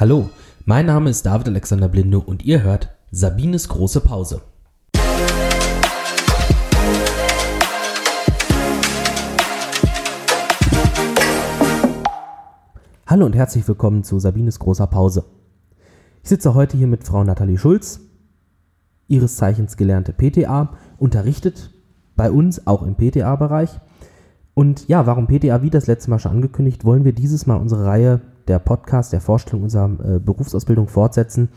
Hallo, mein Name ist David Alexander Blinde und ihr hört Sabines große Pause. Hallo und herzlich willkommen zu Sabines großer Pause. Ich sitze heute hier mit Frau Nathalie Schulz, ihres Zeichens gelernte PTA, unterrichtet bei uns auch im PTA-Bereich. Und ja, warum PTA, wie das letzte Mal schon angekündigt, wollen wir dieses Mal unsere Reihe der Podcast der Vorstellung unserer äh, Berufsausbildung fortsetzen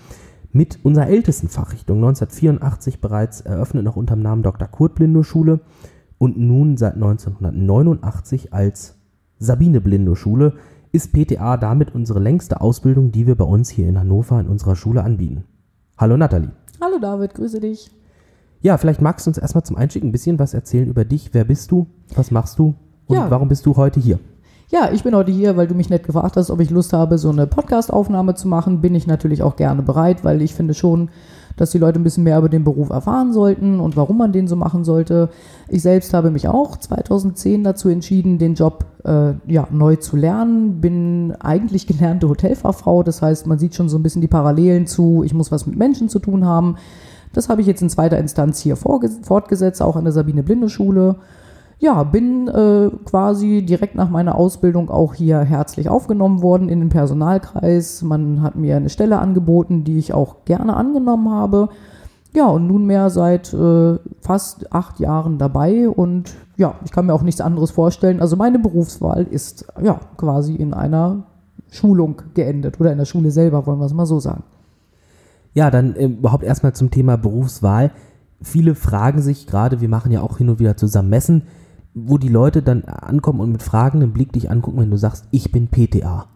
mit unserer ältesten Fachrichtung, 1984 bereits eröffnet, noch unter dem Namen Dr. Kurt Blindow Schule und nun seit 1989 als Sabine Blindow Schule, ist PTA damit unsere längste Ausbildung, die wir bei uns hier in Hannover in unserer Schule anbieten. Hallo Nathalie. Hallo David, grüße dich. Ja, vielleicht magst du uns erstmal zum Einstieg ein bisschen was erzählen über dich. Wer bist du? Was machst du? Und Ja. warum bist du heute hier? Ja, ich bin heute hier, weil du mich nett gefragt hast, ob ich Lust habe, so eine Podcast-Aufnahme zu machen. Bin ich natürlich auch gerne bereit, weil ich finde schon, dass die Leute ein bisschen mehr über den Beruf erfahren sollten und warum man den so machen sollte. Ich selbst habe mich auch 2010 dazu entschieden, den Job äh, ja, neu zu lernen. Bin eigentlich gelernte Hotelfachfrau, das heißt, man sieht schon so ein bisschen die Parallelen zu, ich muss was mit Menschen zu tun haben. Das habe ich jetzt in zweiter Instanz hier fortgesetzt, auch an der Sabine Blinde Schule. Ja, bin äh, quasi direkt nach meiner Ausbildung auch hier herzlich aufgenommen worden in den Personalkreis. Man hat mir eine Stelle angeboten, die ich auch gerne angenommen habe. Ja, und nunmehr seit äh, fast acht Jahren dabei und ja, ich kann mir auch nichts anderes vorstellen. Also meine Berufswahl ist ja quasi in einer Schulung geendet oder in der Schule selber, wollen wir es mal so sagen. Ja, dann äh, überhaupt erstmal zum Thema Berufswahl. Viele fragen sich gerade, wir machen ja auch hin und wieder zusammen Messen, wo die Leute dann ankommen und mit fragendem Blick dich angucken, wenn du sagst, ich bin PTA.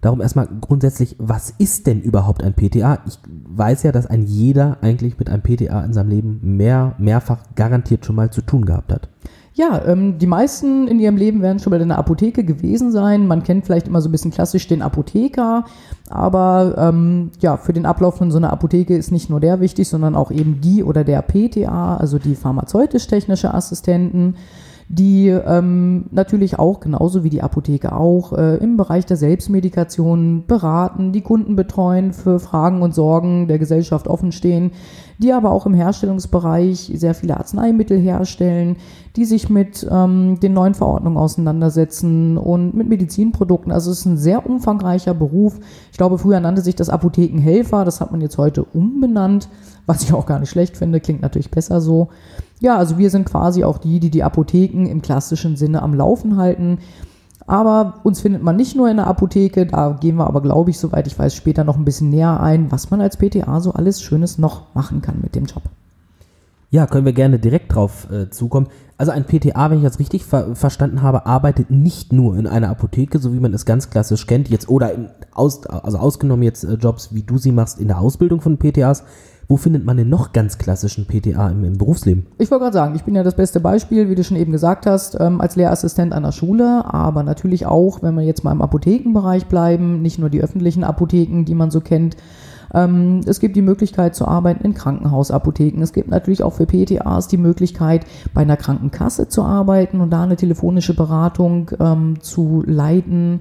Darum erstmal grundsätzlich, was ist denn überhaupt ein PTA? Ich weiß ja, dass ein jeder eigentlich mit einem PTA in seinem Leben mehr, mehrfach garantiert schon mal zu tun gehabt hat. Ja, ähm, die meisten in ihrem Leben werden schon mal in der Apotheke gewesen sein. Man kennt vielleicht immer so ein bisschen klassisch den Apotheker, aber ähm, ja, für den Ablauf von so einer Apotheke ist nicht nur der wichtig, sondern auch eben die oder der PTA, also die pharmazeutisch-technische Assistenten, die ähm, natürlich auch, genauso wie die Apotheke auch, äh, im Bereich der Selbstmedikation beraten, die Kunden betreuen, für Fragen und Sorgen der Gesellschaft offenstehen, die aber auch im Herstellungsbereich sehr viele Arzneimittel herstellen, die sich mit ähm, den neuen Verordnungen auseinandersetzen und mit Medizinprodukten. Also es ist ein sehr umfangreicher Beruf. Ich glaube, früher nannte sich das Apothekenhelfer, das hat man jetzt heute umbenannt, was ich auch gar nicht schlecht finde, klingt natürlich besser so. Ja, also wir sind quasi auch die, die die Apotheken im klassischen Sinne am Laufen halten. Aber uns findet man nicht nur in der Apotheke, da gehen wir aber, glaube ich, soweit ich weiß, später noch ein bisschen näher ein, was man als PTA so alles Schönes noch machen kann mit dem Job. Ja, können wir gerne direkt drauf äh, zukommen. Also ein PTA, wenn ich das richtig ver verstanden habe, arbeitet nicht nur in einer Apotheke, so wie man es ganz klassisch kennt, jetzt oder in aus, also ausgenommen jetzt äh, Jobs, wie du sie machst in der Ausbildung von PTAs. Wo findet man denn noch ganz klassischen PTA im, im Berufsleben? Ich wollte gerade sagen, ich bin ja das beste Beispiel, wie du schon eben gesagt hast, ähm, als Lehrassistent an der Schule, aber natürlich auch, wenn wir jetzt mal im Apothekenbereich bleiben, nicht nur die öffentlichen Apotheken, die man so kennt. Ähm, es gibt die Möglichkeit zu arbeiten in Krankenhausapotheken. Es gibt natürlich auch für PTAs die Möglichkeit, bei einer Krankenkasse zu arbeiten und da eine telefonische Beratung ähm, zu leiten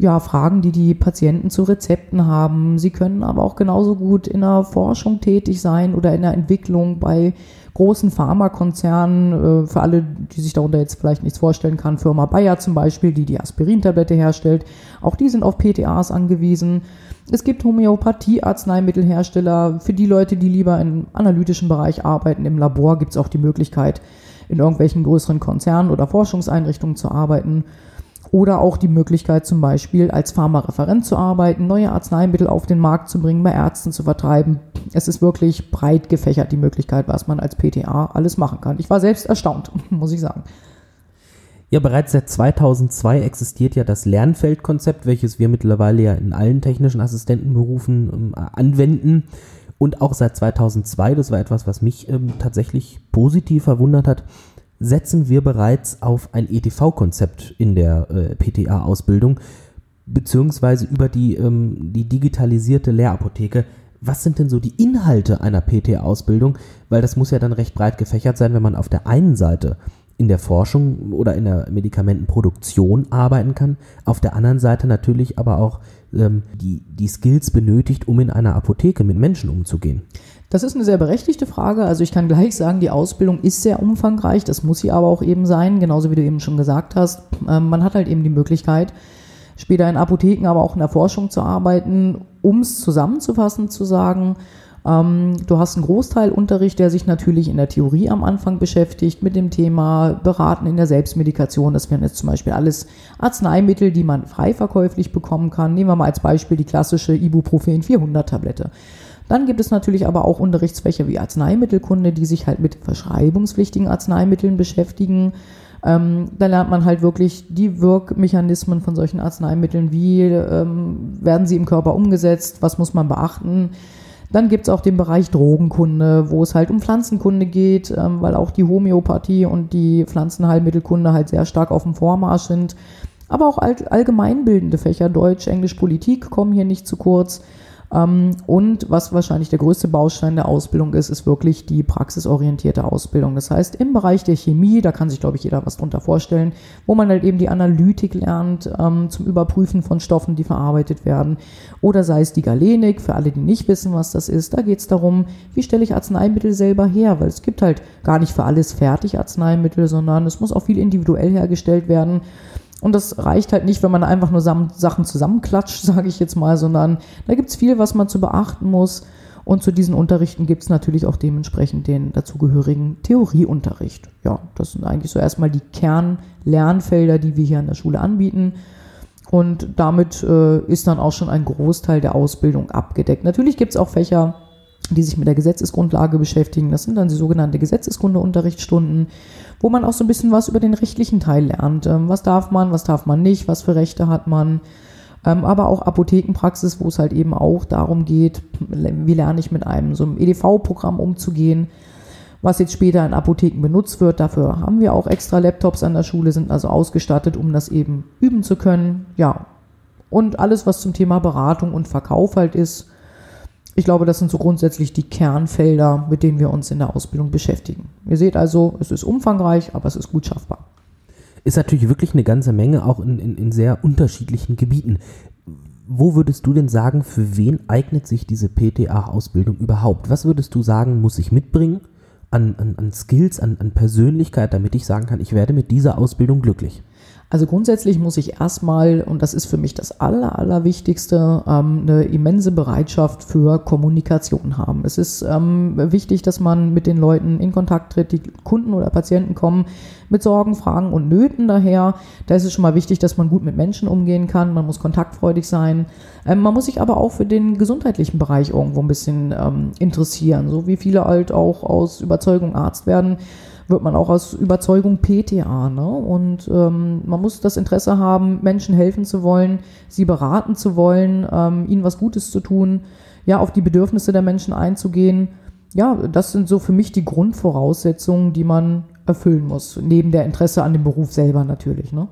ja, Fragen, die die Patienten zu Rezepten haben. Sie können aber auch genauso gut in der Forschung tätig sein oder in der Entwicklung bei großen Pharmakonzernen. Äh, Für alle, die sich darunter jetzt vielleicht nichts vorstellen kann, Firma Bayer zum Beispiel, die die Aspirintablette herstellt. Auch die sind auf PTAs angewiesen. Es gibt Homöopathie-Arzneimittelhersteller. Für die Leute, die lieber im analytischen Bereich arbeiten, im Labor gibt es auch die Möglichkeit, in irgendwelchen größeren Konzernen oder Forschungseinrichtungen zu arbeiten. Oder auch die Möglichkeit zum Beispiel als Pharmareferent zu arbeiten, neue Arzneimittel auf den Markt zu bringen, bei Ärzten zu vertreiben. Es ist wirklich breit gefächert die Möglichkeit, was man als PTA alles machen kann. Ich war selbst erstaunt, muss ich sagen. Ja, bereits seit 2002 existiert ja das Lernfeldkonzept, welches wir mittlerweile ja in allen technischen Assistentenberufen ähm, anwenden. Und auch seit 2002, das war etwas, was mich ähm, tatsächlich positiv verwundert hat, setzen wir bereits auf ein ETV-Konzept in der äh, PTA-Ausbildung, beziehungsweise über die, ähm, die digitalisierte Lehrapotheke. Was sind denn so die Inhalte einer PTA-Ausbildung? Weil das muss ja dann recht breit gefächert sein, wenn man auf der einen Seite in der Forschung oder in der Medikamentenproduktion arbeiten kann, auf der anderen Seite natürlich aber auch ähm, die, die Skills benötigt, um in einer Apotheke mit Menschen umzugehen? Das ist eine sehr berechtigte Frage. Also ich kann gleich sagen, die Ausbildung ist sehr umfangreich. Das muss sie aber auch eben sein, genauso wie du eben schon gesagt hast. Ähm, man hat halt eben die Möglichkeit, später in Apotheken, aber auch in der Forschung zu arbeiten, um es zusammenzufassen, zu sagen, ähm, du hast einen Großteil Unterricht, der sich natürlich in der Theorie am Anfang beschäftigt mit dem Thema Beraten in der Selbstmedikation. Das wären jetzt zum Beispiel alles Arzneimittel, die man frei verkäuflich bekommen kann. Nehmen wir mal als Beispiel die klassische Ibuprofen 400 Tablette. Dann gibt es natürlich aber auch Unterrichtsfächer wie Arzneimittelkunde, die sich halt mit verschreibungspflichtigen Arzneimitteln beschäftigen. Ähm, da lernt man halt wirklich die Wirkmechanismen von solchen Arzneimitteln, wie ähm, werden sie im Körper umgesetzt, was muss man beachten. Dann gibt es auch den Bereich Drogenkunde, wo es halt um Pflanzenkunde geht, ähm, weil auch die Homöopathie und die Pflanzenheilmittelkunde halt sehr stark auf dem Vormarsch sind. Aber auch all, allgemeinbildende Fächer, Deutsch, Englisch, Politik kommen hier nicht zu kurz. Ähm, und was wahrscheinlich der größte Baustein der Ausbildung ist, ist wirklich die praxisorientierte Ausbildung. Das heißt, im Bereich der Chemie, da kann sich, glaube ich, jeder was drunter vorstellen, wo man halt eben die Analytik lernt ähm, zum Überprüfen von Stoffen, die verarbeitet werden. Oder sei es die Galenik, für alle, die nicht wissen, was das ist, da geht es darum, wie stelle ich Arzneimittel selber her, weil es gibt halt gar nicht für alles fertig Arzneimittel, sondern es muss auch viel individuell hergestellt werden. Und das reicht halt nicht, wenn man einfach nur Sachen zusammenklatscht, sage ich jetzt mal, sondern da gibt es viel, was man zu beachten muss. Und zu diesen Unterrichten gibt es natürlich auch dementsprechend den dazugehörigen Theorieunterricht. Ja, das sind eigentlich so erstmal die Kernlernfelder, die wir hier an der Schule anbieten. Und damit äh, ist dann auch schon ein Großteil der Ausbildung abgedeckt. Natürlich gibt es auch Fächer, die sich mit der Gesetzesgrundlage beschäftigen. Das sind dann die sogenannte Gesetzeskundeunterrichtsstunden, wo man auch so ein bisschen was über den rechtlichen Teil lernt. Ähm, was darf man, was darf man nicht, was für Rechte hat man. Ähm, aber auch Apothekenpraxis, wo es halt eben auch darum geht, wie lerne ich mit einem so einem EDV-Programm umzugehen, was jetzt später in Apotheken benutzt wird. Dafür haben wir auch extra Laptops an der Schule, sind also ausgestattet, um das eben üben zu können. Ja. Und alles, was zum Thema Beratung und Verkauf halt ist, ich glaube, das sind so grundsätzlich die Kernfelder, mit denen wir uns in der Ausbildung beschäftigen. Ihr seht also, es ist umfangreich, aber es ist gut schaffbar. Ist natürlich wirklich eine ganze Menge, auch in, in, in sehr unterschiedlichen Gebieten. Wo würdest du denn sagen, für wen eignet sich diese PTA-Ausbildung überhaupt? Was würdest du sagen, muss ich mitbringen an, an, an Skills, an, an Persönlichkeit, damit ich sagen kann, ich werde mit dieser Ausbildung glücklich? Also grundsätzlich muss ich erstmal, und das ist für mich das Aller, Allerwichtigste, ähm, eine immense Bereitschaft für Kommunikation haben. Es ist ähm, wichtig, dass man mit den Leuten in Kontakt tritt, die Kunden oder Patienten kommen mit Sorgen, Fragen und Nöten daher. Da ist es schon mal wichtig, dass man gut mit Menschen umgehen kann. Man muss kontaktfreudig sein. Ähm, man muss sich aber auch für den gesundheitlichen Bereich irgendwo ein bisschen ähm, interessieren. So wie viele halt auch aus Überzeugung Arzt werden wird man auch aus Überzeugung PTA. Ne? Und ähm, man muss das Interesse haben, Menschen helfen zu wollen, sie beraten zu wollen, ähm, ihnen was Gutes zu tun, ja, auf die Bedürfnisse der Menschen einzugehen. Ja, das sind so für mich die Grundvoraussetzungen, die man erfüllen muss, neben der Interesse an dem Beruf selber natürlich. Ne?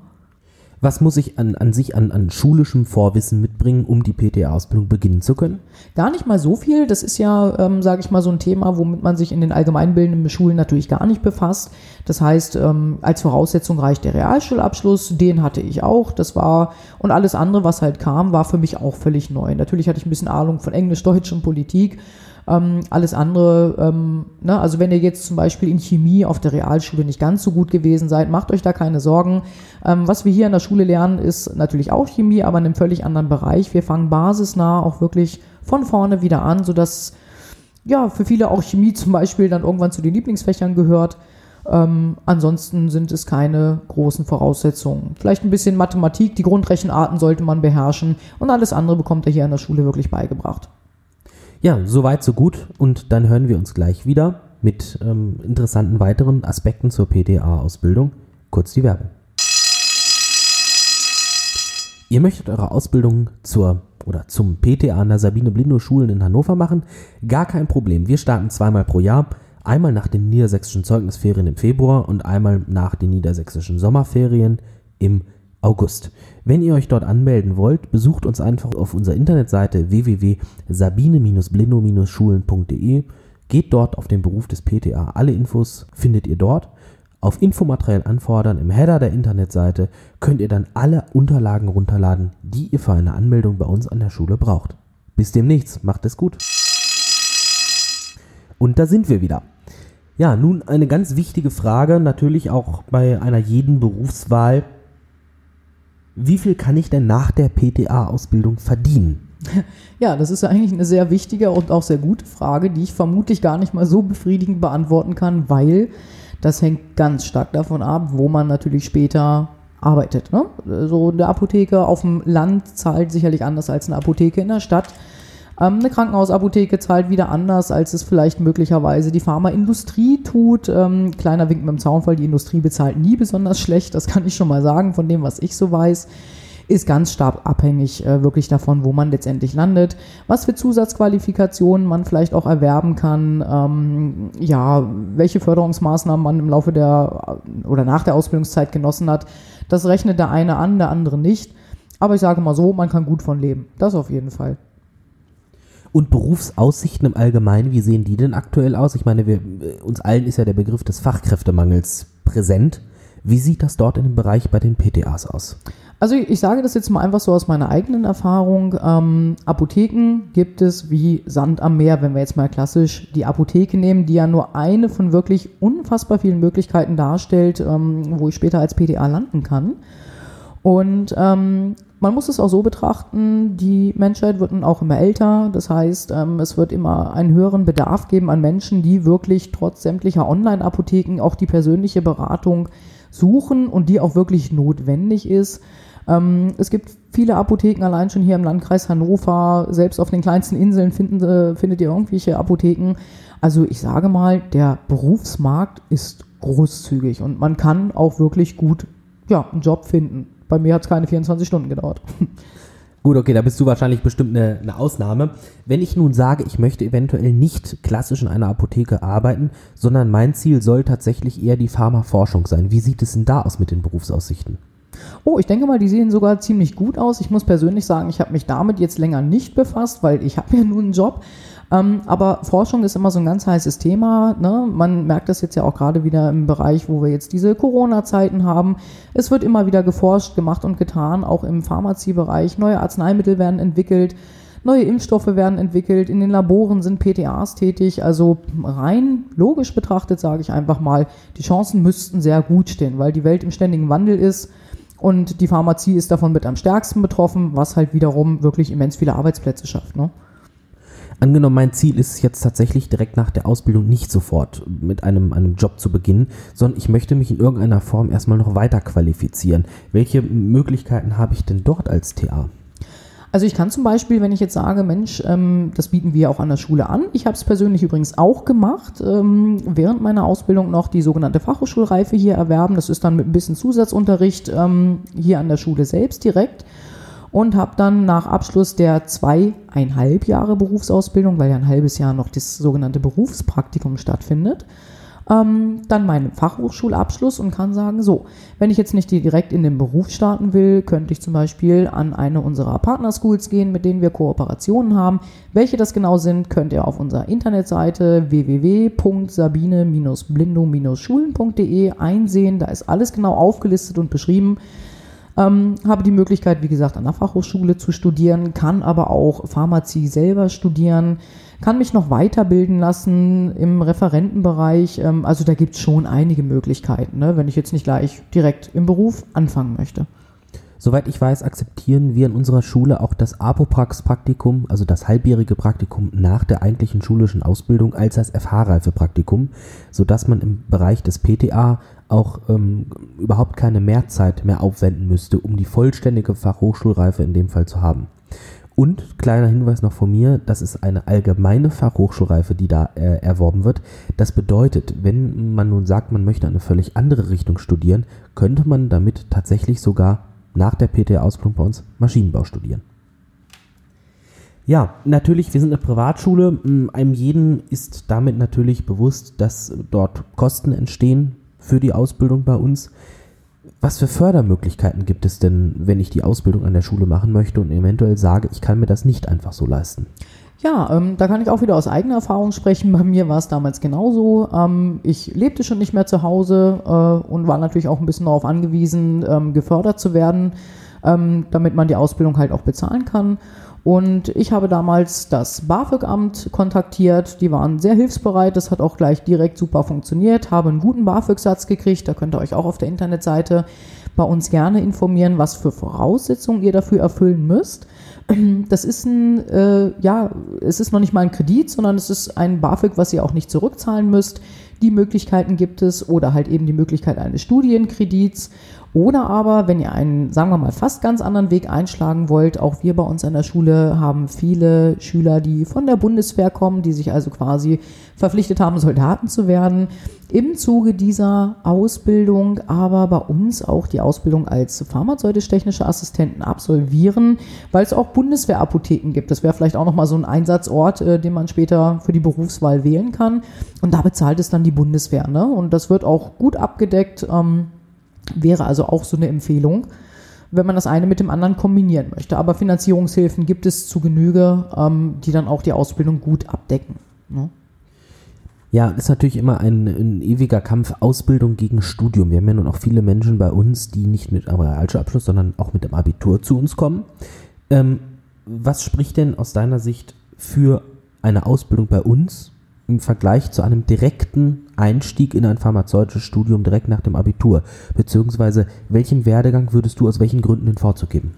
Was muss ich an, an sich an, an schulischem Vorwissen mitbringen, um die PTA-Ausbildung beginnen zu können? Gar nicht mal so viel. Das ist ja, ähm, sage ich mal, so ein Thema, womit man sich in den allgemeinbildenden Schulen natürlich gar nicht befasst. Das heißt, ähm, als Voraussetzung reicht der Realschulabschluss. Den hatte ich auch. Das war, und alles andere, was halt kam, war für mich auch völlig neu. Natürlich hatte ich ein bisschen Ahnung von Englisch, Deutsch und Politik. Ähm, alles andere, ähm, ne, also wenn ihr jetzt zum Beispiel in Chemie auf der Realschule nicht ganz so gut gewesen seid, macht euch da keine Sorgen. Ähm, was wir hier in der Schule lernen, ist natürlich auch Chemie, aber in einem völlig anderen Bereich. Wir fangen basisnah auch wirklich von vorne wieder an, sodass ja für viele auch Chemie zum Beispiel dann irgendwann zu den Lieblingsfächern gehört. Ähm, ansonsten sind es keine großen Voraussetzungen. Vielleicht ein bisschen Mathematik, die Grundrechenarten sollte man beherrschen und alles andere bekommt er hier in der Schule wirklich beigebracht. Ja, soweit, so gut. Und dann hören wir uns gleich wieder mit ähm, interessanten weiteren Aspekten zur PTA-Ausbildung. Kurz die Werbung. Ihr möchtet eure Ausbildung zur oder zum PTA an der Sabine Blindow Schulen in Hannover machen? Gar kein Problem. Wir starten zweimal pro Jahr. Einmal nach den niedersächsischen Zeugnisferien im Februar und einmal nach den niedersächsischen Sommerferien im August. Wenn ihr euch dort anmelden wollt, besucht uns einfach auf unserer Internetseite www.sabine-blindo-schulen.de. Geht dort auf den Beruf des PTA. Alle Infos findet ihr dort. Auf Infomaterial anfordern im Header der Internetseite könnt ihr dann alle Unterlagen runterladen, die ihr für eine Anmeldung bei uns an der Schule braucht. Bis demnächst, macht es gut. Und da sind wir wieder. Ja, nun eine ganz wichtige Frage, natürlich auch bei einer jeden Berufswahl. Wie viel kann ich denn nach der PTA-Ausbildung verdienen? Ja, das ist eigentlich eine sehr wichtige und auch sehr gute Frage, die ich vermutlich gar nicht mal so befriedigend beantworten kann, weil das hängt ganz stark davon ab, wo man natürlich später arbeitet. Ne? So eine Apotheke auf dem Land zahlt sicherlich anders als eine Apotheke in der Stadt. Ähm, eine Krankenhausapotheke zahlt wieder anders, als es vielleicht möglicherweise die Pharmaindustrie tut. Ähm, kleiner Wink mit dem Zaunfall, die Industrie bezahlt nie besonders schlecht, das kann ich schon mal sagen, von dem, was ich so weiß ist ganz stark abhängig äh, wirklich davon, wo man letztendlich landet, was für Zusatzqualifikationen man vielleicht auch erwerben kann, ähm, ja, welche Förderungsmaßnahmen man im Laufe der oder nach der Ausbildungszeit genossen hat. Das rechnet der eine an, der andere nicht. Aber ich sage mal so, man kann gut von leben. Das auf jeden Fall. Und Berufsaussichten im Allgemeinen, wie sehen die denn aktuell aus? Ich meine, wir, uns allen ist ja der Begriff des Fachkräftemangels präsent. Wie sieht das dort in dem Bereich bei den PTAs aus? Also ich sage das jetzt mal einfach so aus meiner eigenen Erfahrung. Ähm, Apotheken gibt es wie Sand am Meer, wenn wir jetzt mal klassisch die Apotheke nehmen, die ja nur eine von wirklich unfassbar vielen Möglichkeiten darstellt, ähm, wo ich später als PTA landen kann. Und ähm, man muss es auch so betrachten, die Menschheit wird nun auch immer älter. Das heißt, ähm, es wird immer einen höheren Bedarf geben an Menschen, die wirklich trotz sämtlicher Online-Apotheken auch die persönliche Beratung suchen und die auch wirklich notwendig ist. Ähm, es gibt viele Apotheken allein schon hier im Landkreis Hannover. Selbst auf den kleinsten Inseln finden, äh, findet ihr irgendwelche Apotheken. Also ich sage mal, der Berufsmarkt ist großzügig und man kann auch wirklich gut ja, einen Job finden. Bei mir hat es keine 24 Stunden gedauert. Gut, okay, da bist du wahrscheinlich bestimmt eine, eine, Ausnahme. Wenn ich nun sage, ich möchte eventuell nicht klassisch in einer Apotheke arbeiten, sondern mein Ziel soll tatsächlich eher die Pharmaforschung sein. Wie sieht es denn da aus mit den Berufsaussichten? Oh, ich denke mal, die sehen sogar ziemlich gut aus. Ich muss persönlich sagen, ich habe mich damit jetzt länger nicht befasst, weil ich habe ja nun einen Job. Ähm, aber Forschung ist immer so ein ganz heißes Thema. Ne? Man merkt das jetzt ja auch gerade wieder im Bereich, wo wir jetzt diese Corona-Zeiten haben. Es wird immer wieder geforscht, gemacht und getan, auch im Pharmaziebereich. Neue Arzneimittel werden entwickelt. Neue Impfstoffe werden entwickelt, in den Laboren sind PTAs tätig. Also rein logisch betrachtet sage ich einfach mal, die Chancen müssten sehr gut stehen, weil die Welt im ständigen Wandel ist. Und die Pharmazie ist davon mit am stärksten betroffen, was halt wiederum wirklich immens viele Arbeitsplätze schafft. Ne? Angenommen, mein Ziel ist jetzt tatsächlich direkt nach der Ausbildung nicht sofort mit einem, einem Job zu beginnen, sondern ich möchte mich in irgendeiner Form erstmal noch weiter qualifizieren. Welche Möglichkeiten habe ich denn dort als TA? Also ich kann zum Beispiel, wenn ich jetzt sage, Mensch, ähm, das bieten wir auch an der Schule an. Ich habe es persönlich übrigens auch gemacht, ähm, während meiner Ausbildung noch die sogenannte Fachhochschulreife hier erwerben. Das ist dann mit ein bisschen Zusatzunterricht ähm, hier an der Schule selbst direkt. Und habe dann nach Abschluss der zweieinhalb Jahre Berufsausbildung, weil ja ein halbes Jahr noch das sogenannte Berufspraktikum stattfindet, ähm, dann meinen Fachhochschulabschluss und kann sagen, so, wenn ich jetzt nicht direkt in den Beruf starten will, könnte ich zum Beispiel an eine unserer Partnerschools gehen, mit denen wir Kooperationen haben. Welche das genau sind, könnt ihr auf unserer Internetseite www.sabine-blindung-schulen.de einsehen. Da ist alles genau aufgelistet und beschrieben. Ähm, habe die Möglichkeit, wie gesagt, an der Fachhochschule zu studieren, kann aber auch Pharmazie selber studieren kann mich noch weiterbilden lassen im Referentenbereich. Ähm, also da gibt es schon einige Möglichkeiten, ne, wenn ich jetzt nicht gleich direkt im Beruf anfangen möchte. Soweit ich weiß, akzeptieren wir in unserer Schule auch das Apoprax-Praktikum, also das halbjährige Praktikum nach der eigentlichen schulischen Ausbildung, als das FH-Reife-Praktikum, sodass man im Bereich des PTA auch ähm, überhaupt keine Mehrzeit mehr aufwenden müsste, um die vollständige Fachhochschulreife in dem Fall zu haben. Und kleiner Hinweis noch von mir, das ist eine allgemeine Fachhochschulreife, die da äh, erworben wird. Das bedeutet, wenn man nun sagt, man möchte eine völlig andere Richtung studieren, könnte man damit tatsächlich sogar nach der PTA-Ausbildung bei uns Maschinenbau studieren. Ja, natürlich, wir sind eine Privatschule. Einem jeden ist damit natürlich bewusst, dass dort Kosten entstehen für die Ausbildung bei uns. Was für Fördermöglichkeiten gibt es denn, wenn ich die Ausbildung an der Schule machen möchte und eventuell sage, ich kann mir das nicht einfach so leisten? Ja, ähm, da kann ich auch wieder aus eigener Erfahrung sprechen. Bei mir war es damals genauso. Ähm, ich lebte schon nicht mehr zu Hause äh, und war natürlich auch ein bisschen darauf angewiesen, ähm, gefördert zu werden, ähm, damit man die Ausbildung halt auch bezahlen kann. Und ich habe damals das BAföG-Amt kontaktiert. Die waren sehr hilfsbereit. Das hat auch gleich direkt super funktioniert. Habe einen guten BAföG-Satz gekriegt. Da könnt ihr euch auch auf der Internetseite bei uns gerne informieren, was für Voraussetzungen ihr dafür erfüllen müsst. Das ist ein, äh, ja, es ist noch nicht mal ein Kredit, sondern es ist ein BAföG, was ihr auch nicht zurückzahlen müsst. Die Möglichkeiten gibt es oder halt eben die Möglichkeit eines Studienkredits. Oder aber, wenn ihr einen, sagen wir mal, fast ganz anderen Weg einschlagen wollt, auch wir bei uns an der Schule haben viele Schüler, die von der Bundeswehr kommen, die sich also quasi verpflichtet haben, Soldaten zu werden, im Zuge dieser Ausbildung aber bei uns auch die Ausbildung als pharmazeutisch-technische Assistenten absolvieren, weil es auch Bundeswehrapotheken gibt. Das wäre vielleicht auch nochmal so ein Einsatzort, äh, den man später für die Berufswahl wählen kann. Und da bezahlt es dann die Bundeswehr. Ne? Und das wird auch gut abgedeckt. Ähm, Wäre also auch so eine Empfehlung, wenn man das eine mit dem anderen kombinieren möchte. Aber Finanzierungshilfen gibt es zu Genüge, ähm, die dann auch die Ausbildung gut abdecken. Ne? Ja, ist natürlich immer ein, ein, ewiger Kampf Ausbildung gegen Studium. Wir haben ja nun auch viele Menschen bei uns, die nicht mit einem Realschulabschluss, sondern auch mit dem Abitur zu uns kommen. Ähm, was spricht denn aus deiner Sicht für eine Ausbildung bei uns im Vergleich zu einem direkten Einstieg in ein pharmazeutisches Studium direkt nach dem Abitur? Beziehungsweise welchen Werdegang würdest du aus welchen Gründen den Vorzug geben?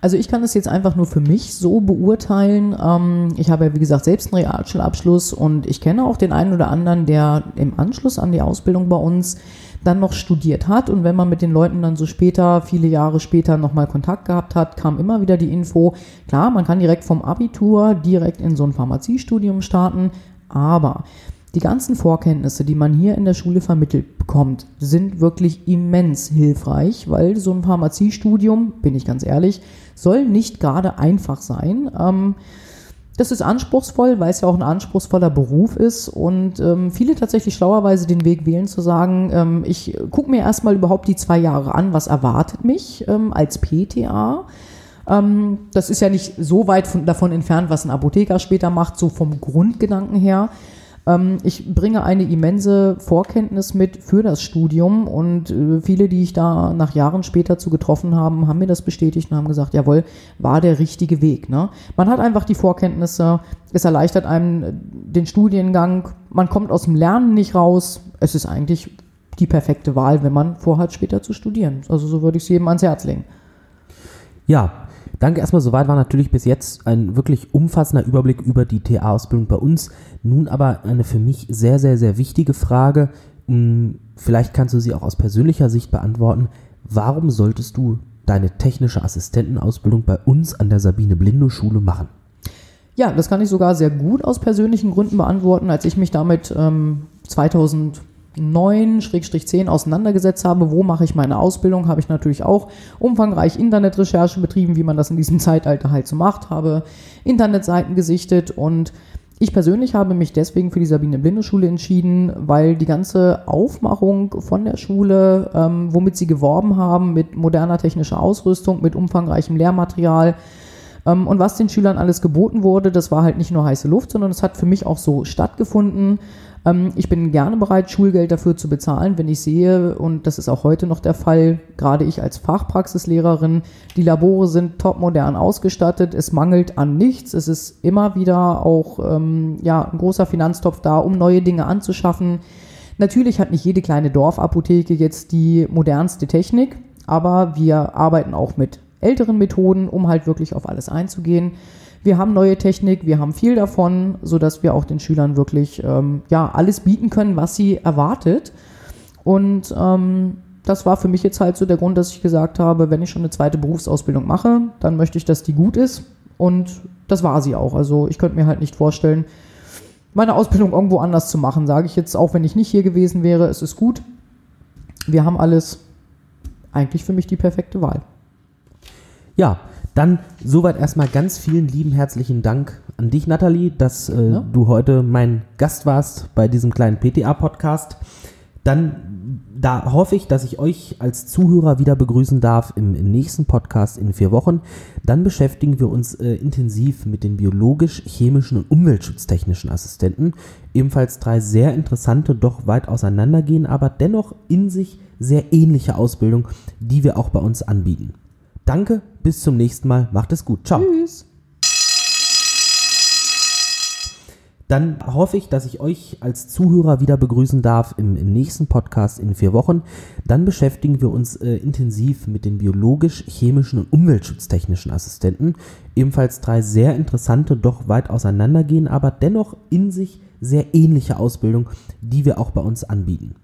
Also ich kann das jetzt einfach nur für mich so beurteilen. Ähm, ich habe ja, wie gesagt, selbst einen Realschulabschluss und ich kenne auch den einen oder anderen, der im Anschluss an die Ausbildung bei uns dann noch studiert hat. Und wenn man mit den Leuten dann so später, viele Jahre später nochmal Kontakt gehabt hat, kam immer wieder die Info, klar, man kann direkt vom Abitur direkt in so ein Pharmaziestudium starten, aber die ganzen Vorkenntnisse, die man hier in der Schule vermittelt bekommt, sind wirklich immens hilfreich, weil so ein Pharmaziestudium, bin ich ganz ehrlich, soll nicht gerade einfach sein. Ähm, das ist anspruchsvoll, weil es ja auch ein anspruchsvoller Beruf ist und ähm, viele tatsächlich schlauerweise den Weg wählen zu sagen, ähm, ich gucke mir erstmal überhaupt die zwei Jahre an, was erwartet mich ähm, als PTA. Ähm, das ist ja nicht so weit von, davon entfernt, was ein Apotheker später macht, so vom Grundgedanken her. Ähm, ich bringe eine immense Vorkenntnis mit für das Studium und äh, viele, die ich da nach Jahren später zu getroffen haben, haben mir das bestätigt und haben gesagt, jawohl, war der richtige Weg. Ne? Man hat einfach die Vorkenntnisse, es erleichtert einem äh, den Studiengang, man kommt aus dem Lernen nicht raus. Es ist eigentlich die perfekte Wahl, wenn man vorhat, später zu studieren. Also so würde ich es jedem ans Herz legen. Ja, Danke erstmal, soweit war natürlich bis jetzt ein wirklich umfassender Überblick über die TA-Ausbildung bei uns. Nun aber eine für mich sehr, sehr, sehr wichtige Frage. Hm, vielleicht kannst du sie auch aus persönlicher Sicht beantworten. Warum solltest du deine technische Assistentenausbildung bei uns an der Sabine Blindow Schule machen? Ja, das kann ich sogar sehr gut aus persönlichen Gründen beantworten. Als ich mich damit ähm, 2000 9-10 auseinandergesetzt habe, wo mache ich meine Ausbildung, habe ich natürlich auch umfangreich Internetrecherche betrieben, wie man das in diesem Zeitalter halt so macht, habe Internetseiten gesichtet und ich persönlich habe mich deswegen für die Sabine Blinde Schule entschieden, weil die ganze Aufmachung von der Schule, ähm, womit sie geworben haben, mit moderner technischer Ausrüstung, mit umfangreichem Lehrmaterial ähm, und was den Schülern alles geboten wurde, das war halt nicht nur heiße Luft, sondern es hat für mich auch so stattgefunden. Ähm, ich bin gerne bereit, Schulgeld dafür zu bezahlen, wenn ich sehe, und das ist auch heute noch der Fall, gerade ich als Fachpraxislehrerin, die Labore sind topmodern ausgestattet, es mangelt an nichts, es ist immer wieder auch ähm, ja, ein großer Finanztopf da, um neue Dinge anzuschaffen. Natürlich hat nicht jede kleine Dorfapotheke jetzt die modernste Technik, aber wir arbeiten auch mit älteren Methoden, um halt wirklich auf alles einzugehen wir haben neue Technik, wir haben viel davon, sodass wir auch den Schülern wirklich ähm, ja, alles bieten können, was sie erwartet. Und ähm, das war für mich jetzt halt so der Grund, dass ich gesagt habe, wenn ich schon eine zweite Berufsausbildung mache, dann möchte ich, dass die gut ist. Und das war sie auch. Also ich könnte mir halt nicht vorstellen, meine Ausbildung irgendwo anders zu machen, sage ich jetzt, auch wenn ich nicht hier gewesen wäre. Es ist gut. Wir haben alles. Eigentlich für mich die perfekte Wahl. Ja, dann soweit erstmal ganz vielen lieben herzlichen Dank an dich, Nathalie, dass äh, ja. du heute mein Gast warst bei diesem kleinen PTA-Podcast. Dann da hoffe ich, dass ich euch als Zuhörer wieder begrüßen darf im, im nächsten Podcast in vier Wochen. Dann beschäftigen wir uns äh, intensiv mit den biologisch, chemischen und umweltschutztechnischen Assistenten. Ebenfalls drei sehr interessante, doch weit auseinandergehen, aber dennoch in sich sehr ähnliche Ausbildung, die wir auch bei uns anbieten. Danke, bis zum nächsten Mal. Macht es gut. Ciao. Tschüss. Dann hoffe ich, dass ich euch als Zuhörer wieder begrüßen darf im, im nächsten Podcast in vier Wochen. Dann beschäftigen wir uns äh, intensiv mit den biologisch, chemischen und umweltschutztechnischen Assistenten. Ebenfalls drei sehr interessante, doch weit auseinandergehen, aber dennoch in sich sehr ähnliche Ausbildung, die wir auch bei uns anbieten.